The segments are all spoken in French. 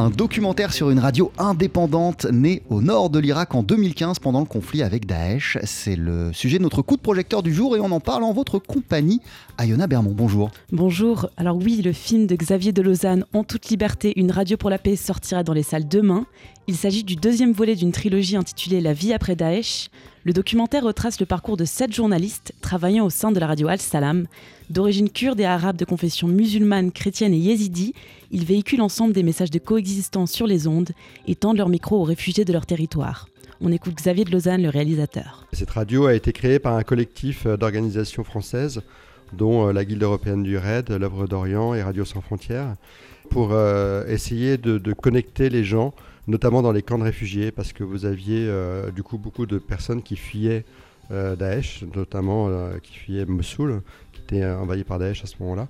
Un documentaire sur une radio indépendante née au nord de l'Irak en 2015 pendant le conflit avec Daesh. C'est le sujet de notre coup de projecteur du jour et on en parle en votre compagnie. Ayona Bermond, bonjour. Bonjour. Alors oui, le film de Xavier de Lausanne, En toute liberté, une radio pour la paix, sortira dans les salles demain. Il s'agit du deuxième volet d'une trilogie intitulée La vie après Daesh. Le documentaire retrace le parcours de sept journalistes travaillant au sein de la radio Al-Salam. D'origine kurde et arabe de confession musulmane, chrétienne et yézidi, ils véhiculent ensemble des messages de coexistence sur les ondes et tendent leur micro aux réfugiés de leur territoire. On écoute Xavier de Lausanne, le réalisateur. Cette radio a été créée par un collectif d'organisations françaises, dont euh, la Guilde européenne du RAID, l'œuvre d'Orient et Radio Sans Frontières, pour euh, essayer de, de connecter les gens notamment dans les camps de réfugiés, parce que vous aviez euh, du coup beaucoup de personnes qui fuyaient euh, Daesh, notamment euh, qui fuyaient Mossoul, qui était envahi par Daesh à ce moment-là.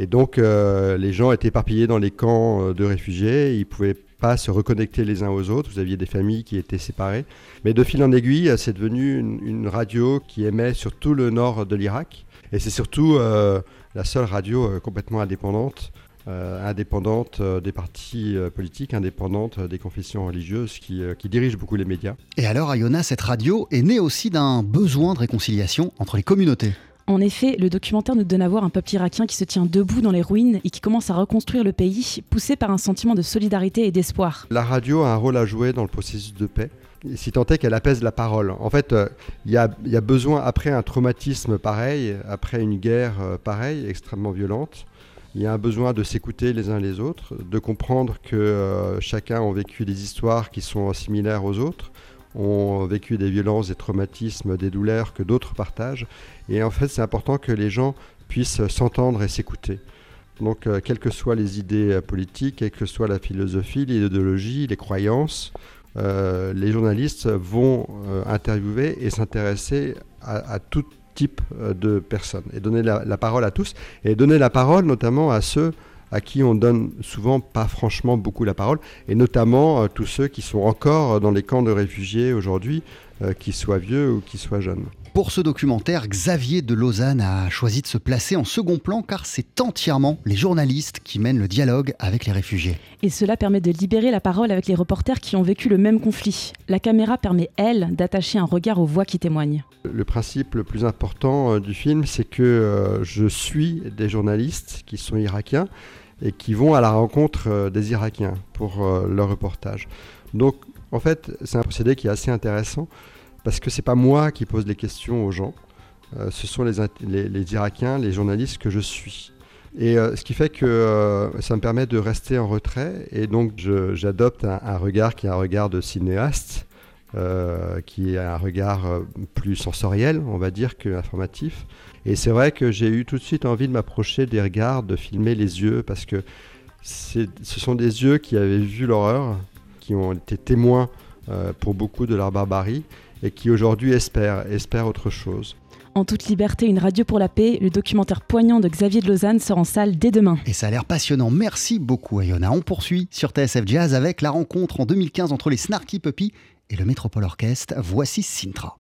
Et donc les gens étaient éparpillés dans les camps de réfugiés, ils pouvaient pas se reconnecter les uns aux autres, vous aviez des familles qui étaient séparées. Mais de fil en aiguille, c'est devenu une, radio qui émet sur tout le nord de l'Irak. Et c'est surtout la seule radio complètement indépendante euh, indépendante euh, des partis euh, politiques, indépendante des confessions religieuses qui, qui dirigent beaucoup les médias. Et alors, Iona, cette radio est née aussi d'un besoin de réconciliation entre les communautés. En effet, le documentaire nous donne à voir un peuple irakien qui se tient debout dans les ruines et qui commence à reconstruire le pays, poussé par un sentiment de solidarité et d'espoir. La radio a un rôle à jouer dans le processus de paix, si tant est qu'elle apaise la parole. En fait, il y, a, besoin, après un traumatisme pareil, après une guerre pareille, extrêmement violente, il y a un besoin de s'écouter les uns les autres, de comprendre que euh, chacun a vécu des histoires qui sont similaires aux autres, ont vécu des violences, des traumatismes, des douleurs que d'autres partagent. Et en fait, c'est important que les gens puissent s'entendre et s'écouter. Donc, euh, quelles que soient les idées euh, politiques, quelle que soit la philosophie, l'idéologie, les croyances, euh, les journalistes vont interviewer et s'intéresser à, toute type de personnes et donner la, parole à tous et donner la parole notamment à ceux à qui on donne souvent pas franchement beaucoup la parole et notamment euh, tous ceux qui sont encore dans les camps de réfugiés aujourd'hui, euh, qu'ils soient vieux ou qu'ils soient jeunes. Pour ce documentaire, Xavier de Lausanne a choisi de se placer en second plan car c'est entièrement les journalistes qui mènent le dialogue avec les réfugiés. Et cela permet de libérer la parole avec les reporters qui ont vécu le même conflit. La caméra permet, elle, d'attacher un regard aux voix qui témoignent. Le principe le plus important euh, du film, c'est que euh, je suis des journalistes qui sont irakiens et qui vont à la rencontre euh, des Irakiens pour euh, leur reportage. Donc, en fait, c'est un procédé qui est assez intéressant parce que c'est pas moi qui pose les questions aux gens, euh, ce sont les, Irakiens, les journalistes que je suis. Et euh, ce qui fait que euh, ça me permet de rester en retrait et donc j'adopte un, un, regard qui est un regard de cinéaste, qui est un regard plus sensoriel, on va dire, qu'informatif. Et c'est vrai que j'ai eu tout de suite envie de m'approcher des regards, de filmer les yeux, parce que ce sont des yeux qui avaient vu l'horreur, qui ont été témoins pour beaucoup de leur barbarie et qui aujourd'hui espère, espère autre chose. En toute liberté, une radio pour la paix, le documentaire poignant de Xavier de Lausanne sort en salle dès demain. Et ça a l'air passionnant. Merci beaucoup, Ayona. On poursuit sur TSF Jazz avec la rencontre en 2015 entre les Snarky Puppy et le Métropole Orchestre. Voici Sintra.